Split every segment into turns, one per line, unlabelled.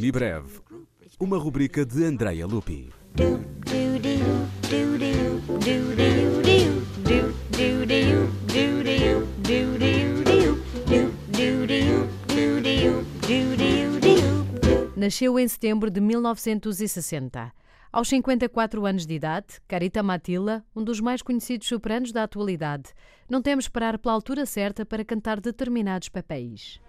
Semibreve, uma rubrica de Andrea Lupi.
Nasceu em setembro de 1960. Aos 54 anos de idade, Carita Matila, um dos mais conhecidos sopranos da atualidade, não teme esperar pela altura certa para cantar determinados papéis.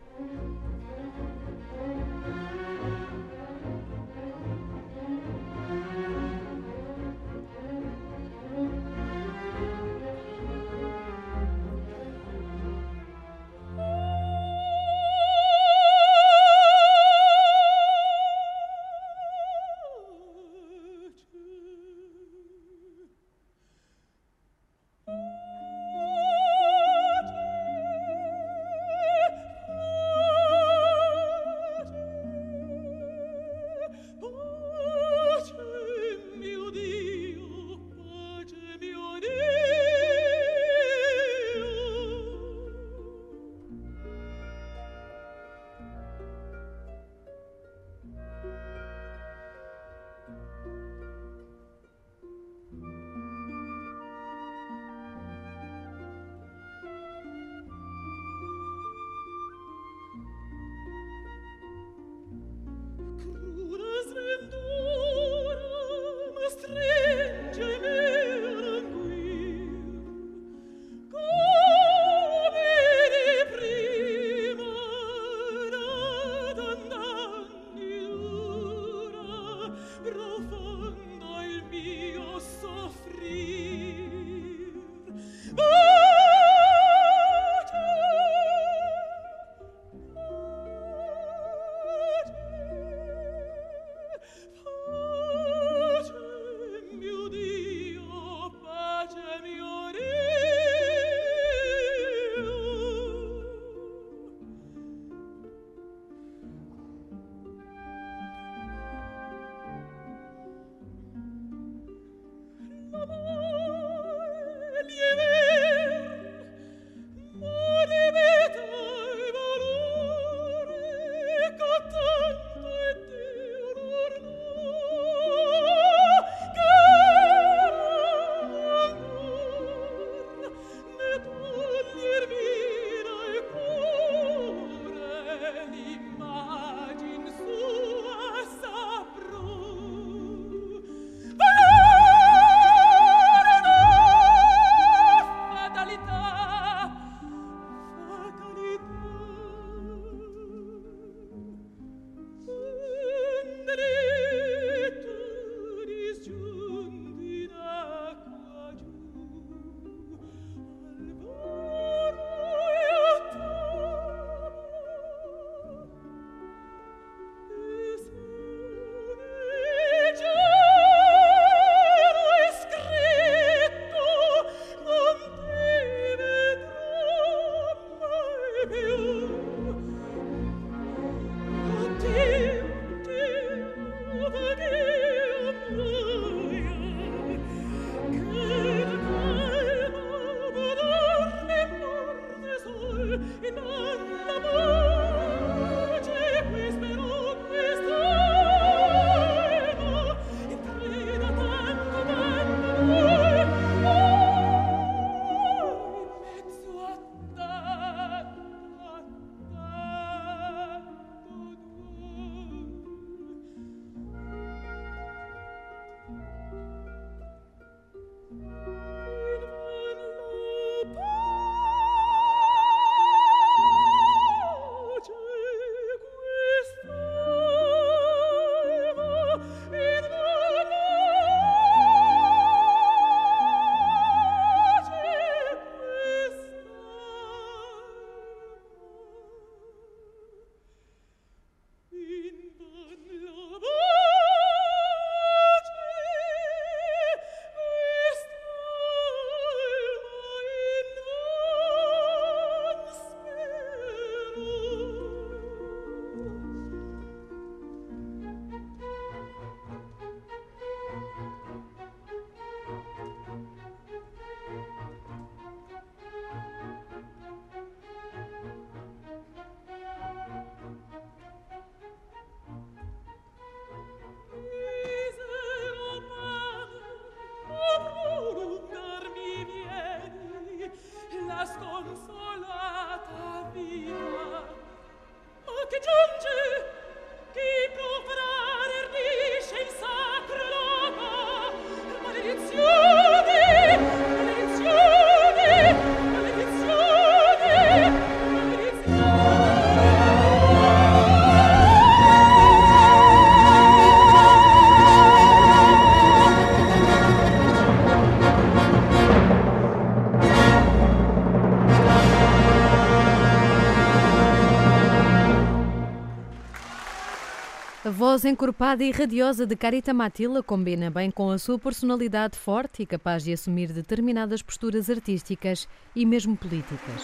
A voz encorpada e radiosa de Carita Matila combina bem com a sua personalidade forte e capaz de assumir determinadas posturas artísticas e mesmo políticas.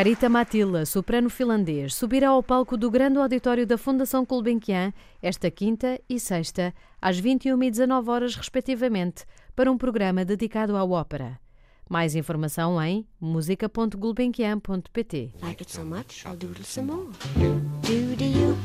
Carita Matila, soprano finlandês, subirá ao palco do grande auditório da Fundação Gulbenkian esta quinta e sexta, às 21 e 19 horas, respectivamente, para um programa dedicado à ópera. Mais informação em música.gulbenkian.pt. Like it so much, I'll some more. You, you,